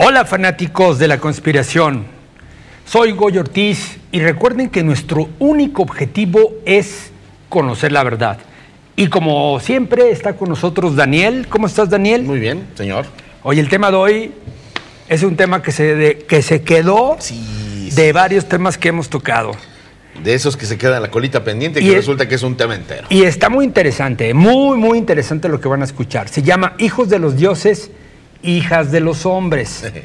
Hola fanáticos de la conspiración, soy Goy Ortiz y recuerden que nuestro único objetivo es conocer la verdad. Y como siempre está con nosotros Daniel. ¿Cómo estás Daniel? Muy bien, señor. Hoy el tema de hoy es un tema que se, de- que se quedó Sí, de varios temas que hemos tocado. De esos que se quedan la colita pendiente y, Y que es- resulta que es un tema entero. Y está muy interesante, muy, muy interesante lo que van a escuchar. Se llama Hijos de los Dioses, Hijas de los Hombres.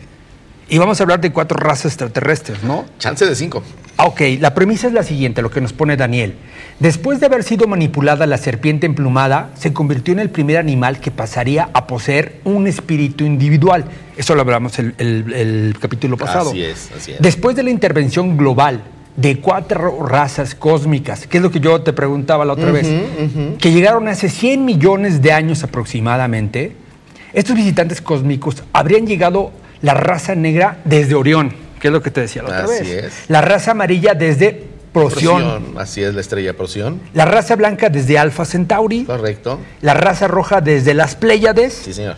Y vamos a hablar de cuatro razas extraterrestres, ¿no? Chance de cinco. Ah, Ok, la premisa es la siguiente, lo que nos pone Daniel. Después de haber sido manipulada la serpiente emplumada, se convirtió en el primer animal que pasaría a poseer un espíritu individual. Eso lo hablamos el, el- el capítulo pasado. Así es, así es. Después de la intervención global de cuatro razas cósmicas, que es lo que yo te preguntaba la otra vez, que llegaron hace 100 millones de años aproximadamente, estos visitantes cósmicos habrían llegado la raza negra desde Orión, que es lo que te decía la otra Así vez. es. La raza amarilla desde Procyon. Procyon, Así es la estrella Procyon. La raza blanca desde Alpha Centauri. Correcto. La raza roja desde las Pléyades. Sí, señor.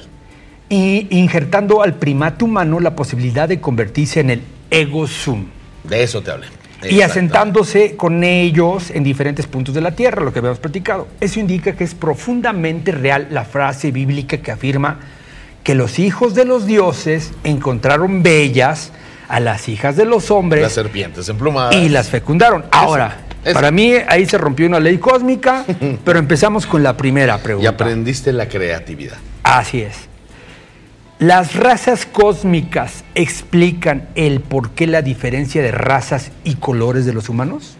Y injertando al primate humano la posibilidad de convertirse en el ego sum. De eso te hablé. Y asentándose con ellos en diferentes puntos de la tierra, lo que habíamos platicado. Eso indica que es profundamente real la frase bíblica que afirma que los hijos de los dioses encontraron bellas a las hijas de los hombres Las serpientes emplumadas. y las fecundaron. Ahora, eso. para mí ahí se rompió una ley cósmica, pero empezamos con la primera Y pregunta. aprendiste la creatividad. Así es. Las razas cósmicas explican el por qué la diferencia de razas y colores de los humanos.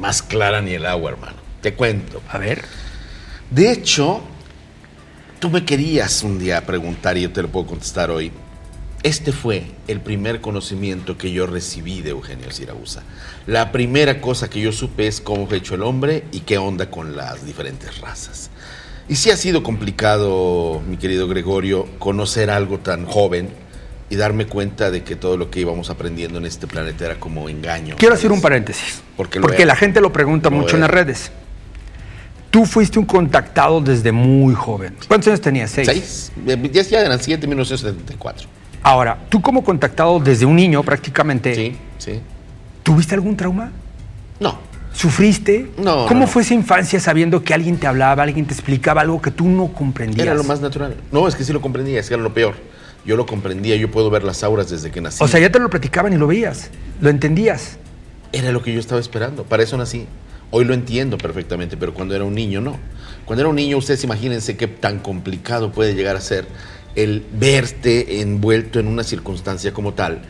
Más clara ni el agua, hermano. Te cuento. A ver. De hecho, tú me querías un día preguntar y yo te lo puedo contestar hoy. Este fue el primer conocimiento que yo recibí de Eugenio Siragusa. La primera cosa que yo supe es cómo fue hecho el hombre y qué onda con las diferentes razas. Y sí ha sido complicado, mi querido Gregorio, conocer algo tan joven y darme cuenta de que todo lo que íbamos aprendiendo en este planeta era como engaño. Quiero ¿sabes? hacer un paréntesis. Porque la gente lo pregunta Lo mucho en las redes. Tú fuiste un contactado desde muy joven. ¿Cuántos años tenías? Seis. ¿Seis? Eh, Ya, ya eran siete, 1974. Ahora, tú como contactado desde un niño prácticamente, Sí, sí. ¿tuviste algún trauma? No, ¿Sufriste? No, ¿Cómo no, fue esa infancia sabiendo que alguien te hablaba, alguien te explicaba algo que tú no comprendías? Era lo más natural. No, es que sí lo comprendía, es que era lo peor. Yo lo comprendía, yo puedo ver las auras desde que nací. O sea, ya te lo platicaban y lo veías, lo entendías. Era lo que yo estaba esperando, para eso nací. Hoy lo entiendo perfectamente, pero cuando era un niño no. Cuando era un niño, ustedes imagínense qué tan complicado puede llegar a ser el verte envuelto en una circunstancia como tal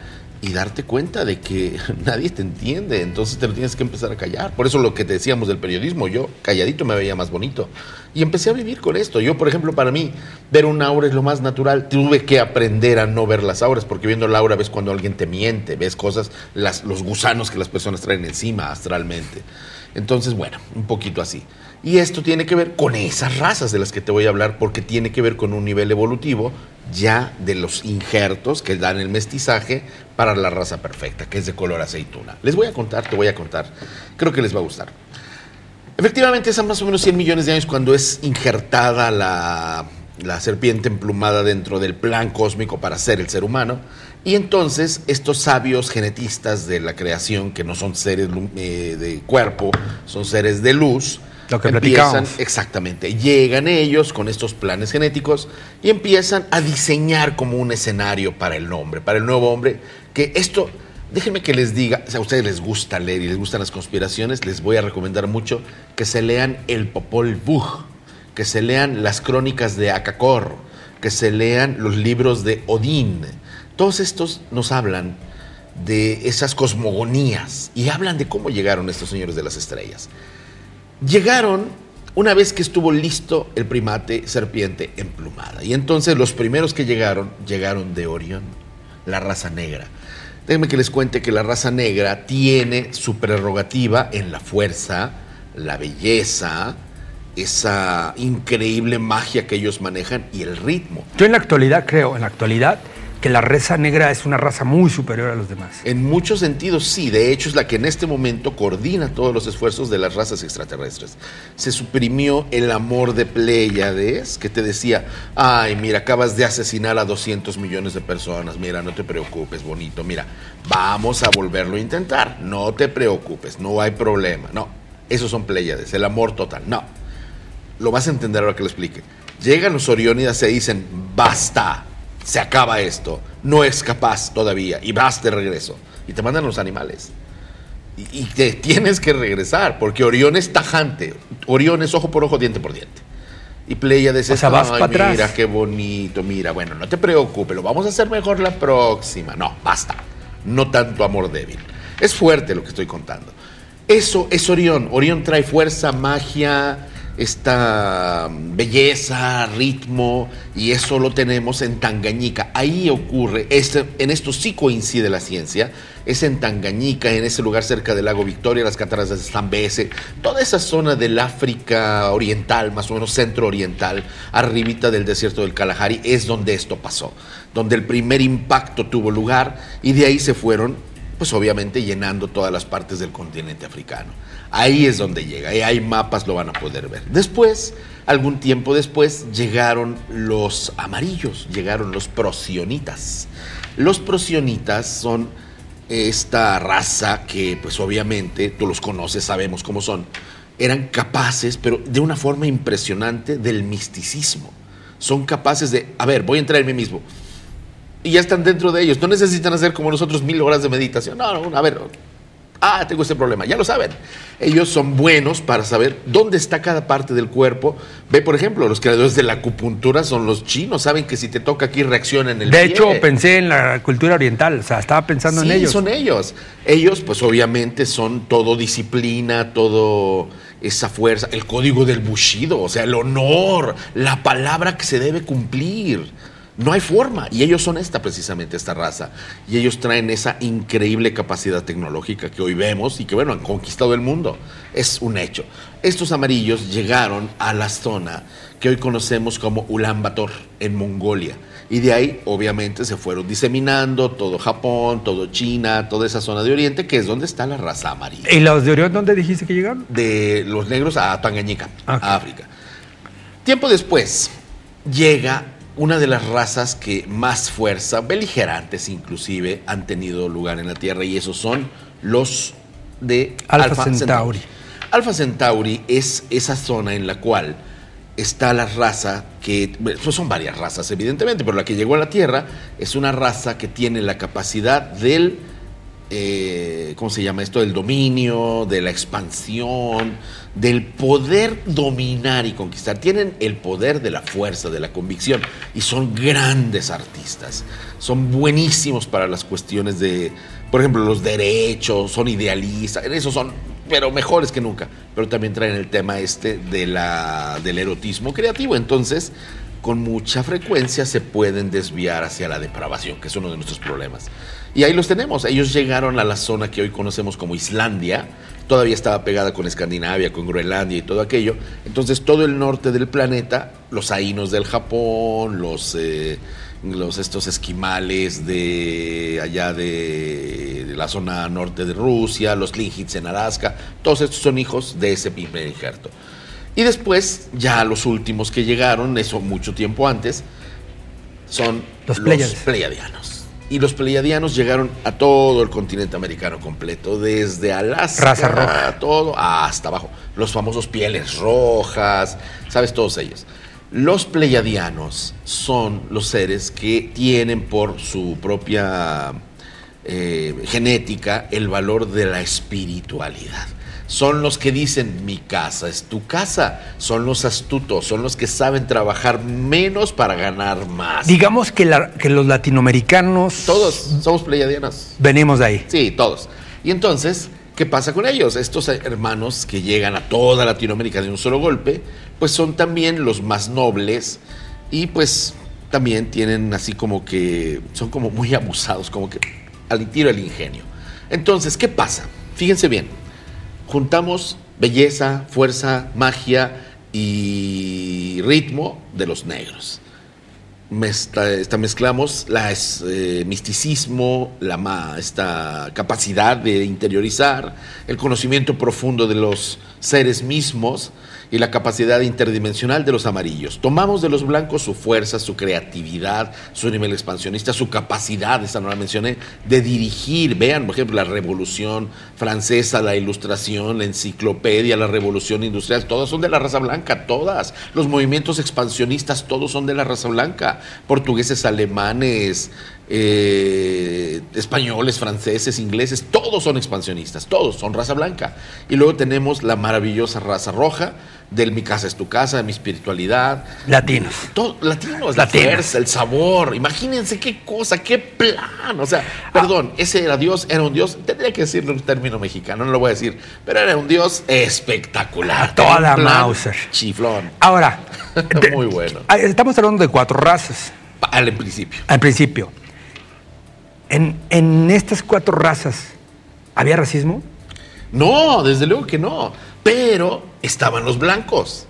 y darte cuenta de que nadie te entiende, entonces te lo tienes que empezar a callar. Por eso lo que te decíamos del periodismo, yo calladito me veía más bonito. Y empecé a vivir con esto. Yo, por ejemplo, para mí, ver una aura es lo más natural. Tuve que aprender a no ver las auras, porque viendo la aura ves cuando alguien te miente, ves cosas, los gusanos que las personas traen encima astralmente. Entonces, bueno, un poquito así. Y esto tiene que ver con esas razas de las que te voy a hablar, porque tiene que ver con un nivel evolutivo ya de los injertos que dan el mestizaje para la raza perfecta, que es de color aceituna. Les voy a contar, te voy a contar. Creo que les va a gustar. Efectivamente, es a más o menos 100 millones de años cuando es injertada la, la serpiente emplumada dentro del plan cósmico para ser el ser humano. Y entonces estos sabios genetistas de la creación, que no son seres eh, de cuerpo, son seres de luz, Lo que empiezan, exactamente, llegan ellos con estos planes genéticos y empiezan a diseñar como un escenario para el hombre, para el nuevo hombre, que esto, déjenme que les diga, si a ustedes les gusta leer y les gustan las conspiraciones, les voy a recomendar mucho que se lean el Popol Vuh, que se lean las crónicas de Akakor, que se lean los libros de Odín. Todos estos nos hablan de esas cosmogonías y hablan de cómo llegaron estos señores de las estrellas. Llegaron una vez que estuvo listo el primate serpiente emplumada. Y entonces los primeros que llegaron, llegaron de Orión, la raza negra. Déjenme que les cuente que la raza negra tiene su prerrogativa en la fuerza, la belleza, esa increíble magia que ellos manejan y el ritmo. Yo en la actualidad creo, en la actualidad, que la raza negra es una raza muy superior a los demás. En muchos sentidos sí, de hecho es la que en este momento coordina todos los esfuerzos de las razas extraterrestres. Se suprimió el amor de Pleiades, que te decía, ay, mira, acabas de asesinar a 200 millones de personas, mira, no te preocupes, bonito, mira, vamos a volverlo a intentar, no te preocupes, no hay problema, no, esos son Pleiades, el amor total, no. Lo vas a entender ahora que lo explique. Llegan los Oriónidas y dicen, basta, se acaba esto, no es capaz todavía y vas de regreso. Y te mandan los animales. Y, te tienes que regresar, porque Orión es tajante. Orión es ojo por ojo, diente por diente. Y Pleiades o sea, vas para mira qué bonito, mira, bueno, no te preocupes, lo vamos a hacer mejor la próxima. No, basta. No tanto amor débil. Es fuerte lo que estoy contando. Eso es Orión. Orión trae fuerza, magia, esta belleza, ritmo, y eso lo tenemos en Tangañica. Ahí ocurre, este, en esto sí coincide la ciencia, es en Tangañica, en ese lugar cerca del lago Victoria, las cataratas de Zambeze, toda esa zona del África oriental, más o menos centro oriental, arribita del desierto del Kalahari, es donde esto pasó, donde el primer impacto tuvo lugar y de ahí se fueron, pues obviamente llenando todas las partes del continente africano. Ahí es donde llega, y hay mapas, lo van a poder ver. Después, algún tiempo después, llegaron los amarillos, llegaron los prosionitas. Los prosionitas son esta raza que, pues obviamente, tú los conoces, sabemos cómo son, eran capaces, pero de una forma impresionante, del misticismo. Son capaces de, a ver, voy a entrar en mí mismo. Y ya están dentro de ellos. No necesitan hacer como nosotros mil horas de meditación. No, no, a ver, Ah, tengo este problema. Ya lo saben. Ellos son buenos para saber dónde está cada parte del cuerpo. Ve, por ejemplo, los creadores de la acupuntura son los chinos. Saben que si te toca aquí reacciona en el De hecho, pensé en la cultura oriental. O sea, estaba pensando en ellos. son ellos. Ellos, pues obviamente, son todo disciplina, todo esa fuerza, el código del bushido, o sea, el honor, la palabra que se debe cumplir. No hay forma. Y ellos son esta precisamente, esta raza. Y ellos traen esa increíble capacidad tecnológica que hoy vemos y que, bueno, han conquistado el mundo. Es un hecho. Estos amarillos llegaron a la zona que hoy conocemos como Ulaanbaatar, en Mongolia. Y de ahí, obviamente, se fueron diseminando todo Japón, todo China, toda esa zona de Oriente, que es donde está la raza amarilla. ¿Y los de Oriente dónde dijiste que llegaron? De los negros a Tangañica, a África. Tiempo después, llega una de las razas que más fuerza, beligerantes inclusive, han tenido lugar en la Tierra y esos son los de Alpha, Centauri. Alpha Centauri es esa zona en la cual está la raza que, pues son varias razas evidentemente, pero la que llegó a la Tierra es una raza que tiene la capacidad del eh, ¿cómo se llama esto? Del dominio, de la expansión, del poder dominar y conquistar. Tienen el poder de la fuerza, de la convicción y son grandes artistas. Son buenísimos para las cuestiones de, por ejemplo, los derechos, son idealistas, en eso son, pero mejores que nunca. Pero también traen el tema este de la, del erotismo creativo. Entonces, con mucha frecuencia se pueden desviar hacia la depravación, que es uno de nuestros problemas. Y ahí los tenemos. Ellos llegaron a la zona que hoy conocemos como Islandia. Todavía estaba pegada con Escandinavia, con Groenlandia y todo aquello. Entonces todo el norte del planeta, los ainos del Japón, los, eh, los estos esquimales de allá de, la zona norte de Rusia, los Tlingits en Alaska, todos estos son hijos de ese primer ejército. Y después, ya los últimos que llegaron, eso mucho tiempo antes, son los, los pleiadianos. Y los pleiadianos llegaron a todo el continente americano completo, desde Alaska, Raza roja. todo, hasta abajo. Los famosos pieles rojas, sabes, todos ellos. Los pleiadianos son los seres que tienen por su propia eh, genética el valor de la espiritualidad son los que dicen mi casa es tu casa, son los astutos, son los que saben trabajar menos para ganar más. Digamos que, que los latinoamericanos... Todos somos pleiadianos. Venimos de ahí. Sí, todos. Y entonces, ¿qué pasa con ellos? Estos hermanos que llegan a toda Latinoamérica de un solo golpe, pues son también los más nobles y pues también tienen así como que son como muy abusados, como que al tiro el ingenio. Entonces, ¿qué pasa? Fíjense bien juntamos belleza, fuerza, magia y ritmo de los negros. esta, mezclamos la eh, misticismo, la, esta capacidad de interiorizar, el conocimiento profundo de los seres mismos y la capacidad interdimensional de los amarillos. Tomamos de los blancos su fuerza, su creatividad, su nivel expansionista, su capacidad, esa no la mencioné, de dirigir. Vean, por ejemplo, la revolución francesa, la ilustración, la enciclopedia, la revolución industrial, todas son de la raza blanca, todas. Los movimientos expansionistas, todos son de la raza blanca. Portugueses, alemanes, eh, españoles, franceses, ingleses, todos son expansionistas, todos son raza blanca. Y luego tenemos la maravillosa raza roja, del mi casa es tu casa, mi espiritualidad. Latinos. Todo, latinos, la fuerza, el sabor. Imagínense qué cosa, qué plan. O sea, perdón, ese era Dios, era un Dios, tendría que decirlo en un término mexicano, no lo voy a decir, pero era un Dios espectacular. Toda Mauser. Chiflón. Ahora, muy bueno. Estamos hablando de cuatro razas. Al principio. Al principio. En, estas cuatro razas, ¿había racismo? No, desde luego que no. Pero estaban los blancos.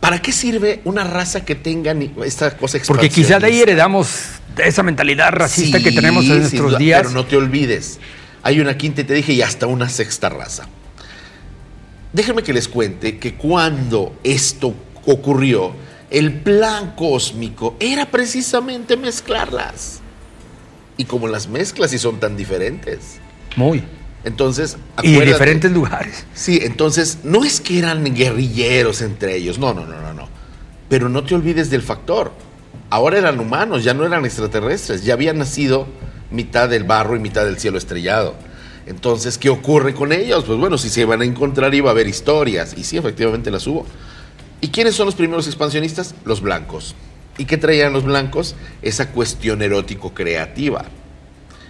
¿Para qué sirve una raza que tenga esta cosa Porque quizá de ahí heredamos esa mentalidad racista que tenemos en nuestros días. Pero no te olvides, hay una quinta, te dije, y hasta una sexta raza. Déjenme que les cuente que cuando esto ocurrió, el plan cósmico era precisamente mezclarlas. Y como las mezclas y son tan diferentes. Muy. Entonces, y en diferentes lugares. Sí, entonces no es que eran guerrilleros entre ellos, no, no, no, no, no. Pero no te olvides del factor. Ahora eran humanos, ya no eran extraterrestres, ya habían nacido mitad del barro y mitad del cielo estrellado. Entonces, ¿qué ocurre con ellos? Pues bueno, si se van a encontrar iba a haber historias. Y sí, efectivamente las hubo. ¿Y quiénes son los primeros expansionistas? Los blancos. ¿Y qué traían los blancos? Esa cuestión erótico creativa.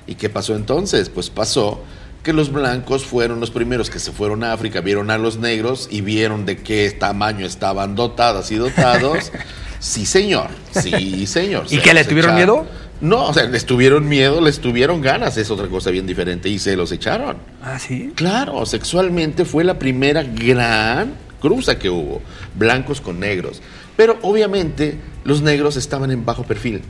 ¿Y qué pasó entonces? Pues pasó que los blancos fueron los primeros que se fueron a África, vieron a los negros y vieron de qué tamaño estaban dotadas y dotados. sí, señor. Sí, señor. ¿Y qué le tuvieron miedo? No, o sea, les tuvieron miedo, les tuvieron ganas, es otra cosa bien diferente, y se los echaron. Ah, sí. Claro, sexualmente fue la primera gran cruza que hubo, blancos con negros. Pero obviamente los negros estaban en bajo perfil.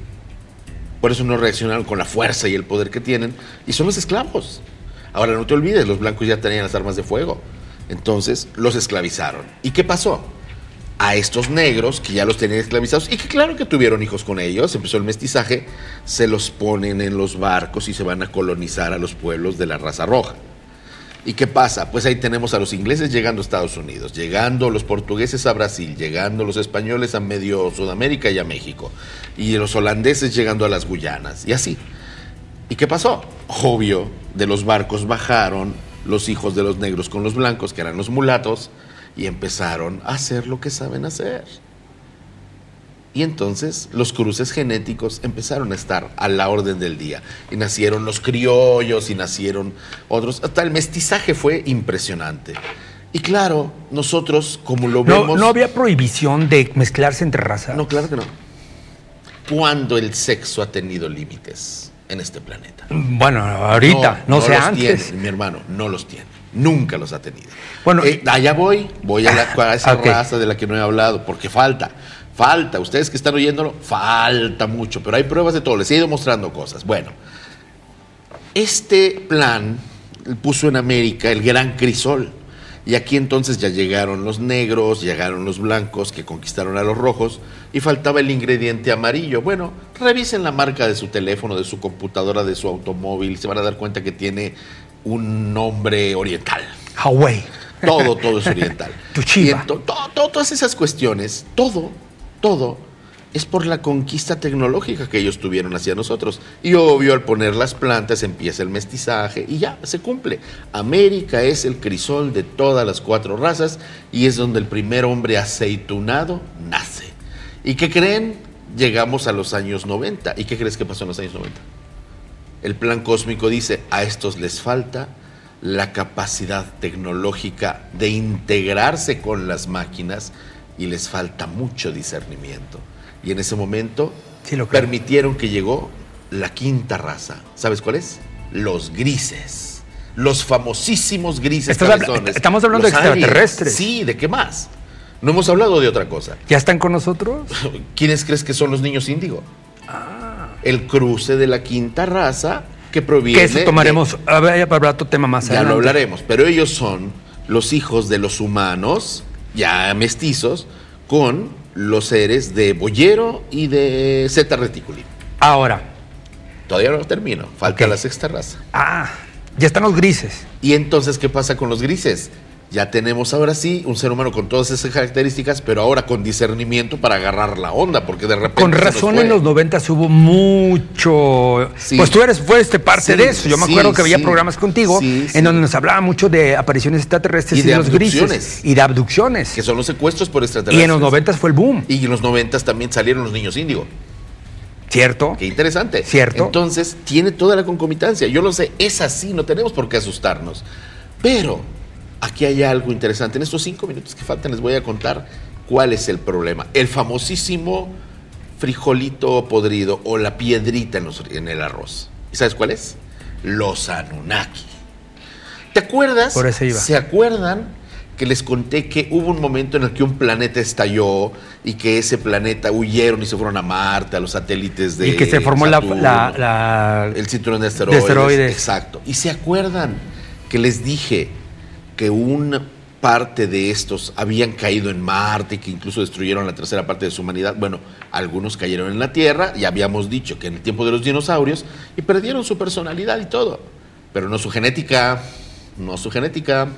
Por eso no reaccionaron con la fuerza y el poder que tienen. Y son los esclavos. Ahora no te olvides, los blancos ya tenían las armas de fuego. Entonces los esclavizaron. ¿Y qué pasó? A estos negros que ya los tenían esclavizados y que claro que tuvieron hijos con ellos, empezó el mestizaje, se los ponen en los barcos y se van a colonizar a los pueblos de la raza roja. ¿Y qué pasa? Pues ahí tenemos a los ingleses llegando a Estados Unidos, llegando los portugueses a Brasil, llegando los españoles a medio Sudamérica y a México, y los holandeses llegando a las Guyanas, y así. ¿Y qué pasó? Obvio, de los barcos bajaron los hijos de los negros con los blancos, que eran los mulatos, y empezaron a hacer lo que saben hacer. Y entonces los cruces genéticos empezaron a estar a la orden del día. Y nacieron los criollos y nacieron otros. Hasta el mestizaje fue impresionante. Y claro, nosotros, como lo vemos. ¿No había prohibición de mezclarse entre razas? No, claro que no. ¿Cuándo el sexo ha tenido límites en este planeta? Bueno, ahorita, no, sé antes. mi hermano, no los tiene. Nunca los ha tenido. Bueno, eh, allá voy, voy a, la, esa raza de la que no he hablado, porque falta. Falta, ustedes que están oyéndolo, falta mucho, pero hay pruebas de todo, les he ido mostrando cosas. Bueno, este plan puso en América el gran crisol. Y aquí entonces ya llegaron los negros, llegaron los blancos que conquistaron a los rojos y faltaba el ingrediente amarillo. Bueno, revisen la marca de su teléfono, de su computadora, de su automóvil, se van a dar cuenta que tiene un nombre oriental. Huawei. Todo, todo es oriental. Tuchiba. todas esas cuestiones, todo todo es por la conquista tecnológica que ellos tuvieron hacia nosotros. Y obvio, al poner las plantas empieza el mestizaje y ya, se cumple. América es el crisol de todas las cuatro razas y es donde el primer hombre aceitunado nace. ¿Y qué creen? Llegamos a los años 90. ¿Y qué crees que pasó en los años 90? El plan cósmico dice, a estos les falta la capacidad tecnológica de integrarse con las máquinas y les falta mucho discernimiento. Y en ese momento permitieron que llegó la quinta raza. ¿Sabes cuál es? Los grises. Los famosísimos grises Estamos hablando de extraterrestres. Sí, ¿de qué más? No hemos hablado de otra cosa. ¿Ya están con nosotros? ¿Quiénes crees que son los niños índigo? Ah. El cruce de la quinta raza que proviene. Que eso tomaremos. de- A ver, ya habrá otro tema más ya lo adelante. hablaremos, pero ellos son los hijos de los humanos, ya mestizos, con los seres de Boyero y de Zeta Reticuli. Ahora. Todavía no termino, falta la sexta raza. Ah, ya están los grises. Y entonces, ¿qué pasa con los grises? Ya tenemos ahora sí un ser humano con todas esas características, pero ahora con discernimiento para agarrar la onda, porque de repente. Con razón en los 90 hubo mucho. Sí. Pues tú eres, fuiste parte Sí, de eso. Yo me sí, acuerdo que había programas contigo en donde nos hablaba mucho de apariciones extraterrestres Y y, de los grises. Y de abducciones. Que son los secuestros por extraterrestres. Y en los 90 fue el boom, Y en los 90 también salieron los niños índigo. ¿cierto? Qué interesante. Cierto. Entonces, tiene toda la concomitancia. Yo lo sé, es así, no tenemos por qué asustarnos. Pero aquí hay algo interesante. En estos cinco minutos que faltan les voy a contar cuál es el problema. El famosísimo frijolito podrido o la piedrita en, los- en el arroz. ¿Y sabes cuál es? Los Anunnaki. ¿Te acuerdas? Por eso iba. ¿Se acuerdan que les conté que hubo un momento en el que un planeta estalló y que ese planeta huyeron y se fueron a Marte, a los satélites de y que se formó la, Saturno, la- la- el cinturón de asteroides. asteroides. Exacto. ¿Y se acuerdan que les dije que una parte de estos habían caído en Marte y que incluso destruyeron la tercera parte de su humanidad? Bueno, algunos cayeron en la Tierra y habíamos dicho que en el tiempo de los dinosaurios y perdieron su personalidad y todo, pero no su genética, no su genética.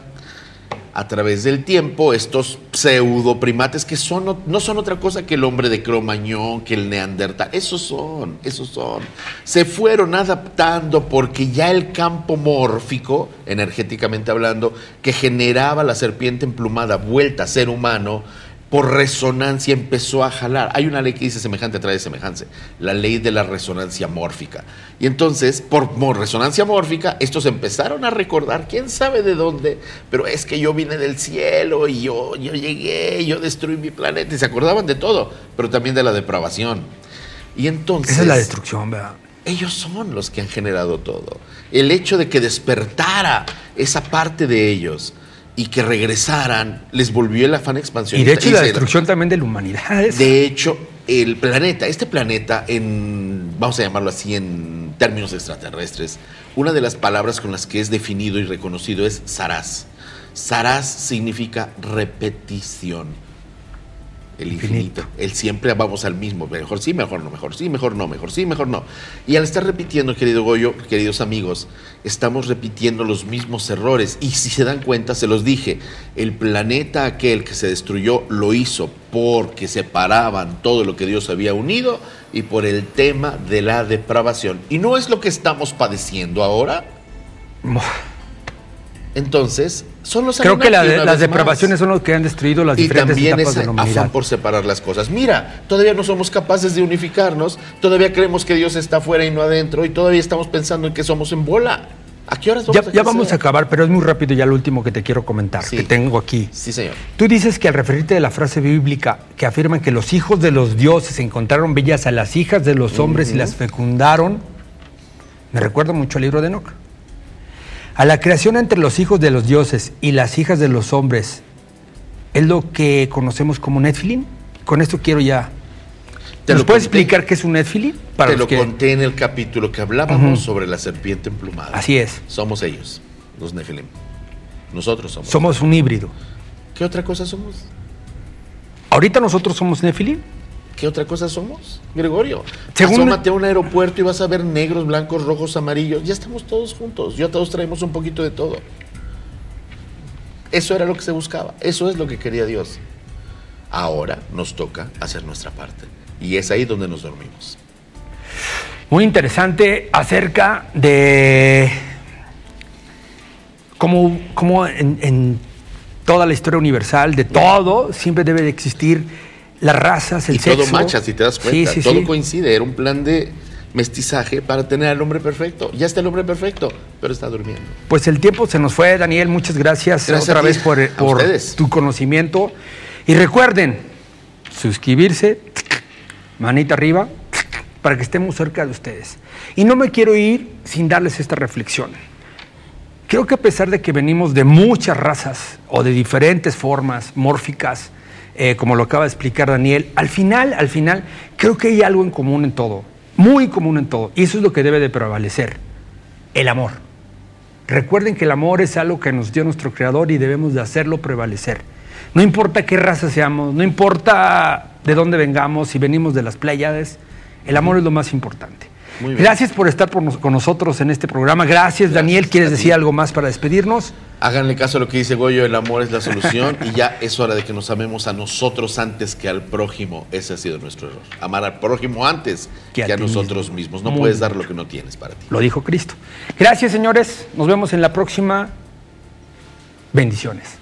A través del tiempo, estos pseudo primates que son, no son otra cosa que el hombre de Cromañón, que el neandertal, esos son, esos son. Se fueron adaptando porque ya el campo mórfico, energéticamente hablando, que generaba la serpiente emplumada vuelta a ser humano, por resonancia empezó a jalar. Hay una ley que dice semejante atrae semejante, la ley de la resonancia mórfica. Y entonces, por mo- resonancia mórfica, estos empezaron a recordar, quién sabe de dónde, pero es que yo vine del cielo y yo, yo llegué, yo destruí mi planeta, y se acordaban de todo, pero también de la depravación. Y entonces... Esa es la destrucción, ¿verdad? Ellos son los que han generado todo. El hecho de que despertara esa parte de ellos y que regresaran les volvió el afán Y expansionista. de hecho la destrucción también de la humanidad. de hecho, el planeta, este planeta, en, vamos a llamarlo así en términos extraterrestres, una de las palabras con las que es definido y reconocido es Saraz. Saraz significa repetición. El infinito. El siempre vamos al mismo. Mejor sí, mejor no, mejor sí, mejor no, mejor sí, mejor no. Y al estar repitiendo, querido Goyo, queridos amigos, estamos repitiendo los mismos errores. Y si se dan cuenta, se los dije, el planeta aquel que se destruyó lo hizo porque separaban todo lo que Dios había unido y por el tema de la depravación. Y no es lo que estamos padeciendo ahora. Entonces, son los Creo que la de- las vez más. depravaciones son los que han destruido las Y diferentes también etapas ese de la humanidad. afán por separar las cosas. Mira, todavía no somos capaces de unificarnos, todavía creemos que Dios está afuera y no adentro, y todavía estamos pensando en que somos en bola. ¿A qué horas vamos Ya, a ya vamos a acabar, pero es muy rápido ya lo último que te quiero comentar, Sí. que tengo aquí. Sí, señor. Tú dices que al referirte de la frase bíblica que afirman que los hijos de los dioses encontraron bellas a las hijas de los hombres y las fecundaron, me recuerda mucho al libro de Enoch. A la creación entre los hijos de los dioses y las hijas de los hombres es lo que conocemos como Netfilim. Con esto quiero ya. Te ¿Nos puedes explicar qué es un Netfilim? Te los lo que- conté en el capítulo que hablábamos sobre la serpiente emplumada. Así es. Somos ellos, los Nefilim. Nosotros somos. Somos un híbrido. ¿Qué otra cosa somos? Ahorita nosotros somos Nephilim. ¿Qué otra cosa somos, Gregorio? Según- Asómate a un aeropuerto y vas a ver negros, blancos, rojos, amarillos. Ya estamos todos juntos. Ya todos traemos un poquito de todo. Eso era lo que se buscaba. Eso es lo que quería Dios. Ahora nos toca hacer nuestra parte. Y es ahí donde nos dormimos. Muy interesante acerca de cómo, cómo en, en toda la historia universal, de todo, siempre debe de existir las razas, el y sexo. todo macha, si te das cuenta. Sí, sí, todo sí. coincide. Era un plan de mestizaje para tener al hombre perfecto. Ya está el hombre perfecto, pero está durmiendo. Pues el tiempo se nos fue, Daniel. Muchas gracias, Gracias otra vez por, por tu conocimiento. Y recuerden, suscribirse, manita arriba, para que estemos cerca de ustedes. Y no me quiero ir sin darles esta reflexión. Creo que a pesar de que venimos de muchas razas o de diferentes formas mórficas, eh, como lo acaba de explicar Daniel, al final, al final, creo que hay algo en común en todo, muy común en todo, y eso es lo que debe de prevalecer, el amor. Recuerden que el amor es algo que nos dio nuestro Creador y debemos de hacerlo prevalecer. No importa qué raza seamos, no importa de dónde vengamos, si venimos de las Pléyades, el amor es lo más importante. Gracias por estar con nosotros en este programa. Gracias, Daniel. ¿Quieres decir algo más para despedirnos? Háganle caso a lo que dice Goyo, el amor es la solución y ya es hora de que nos amemos a nosotros antes que al prójimo. Ese ha sido nuestro error. Amar al prójimo antes que, a, nosotros mismos. No puedes dar lo que no tienes para ti. Lo dijo Cristo. Gracias, señores. Nos vemos en la próxima. Bendiciones.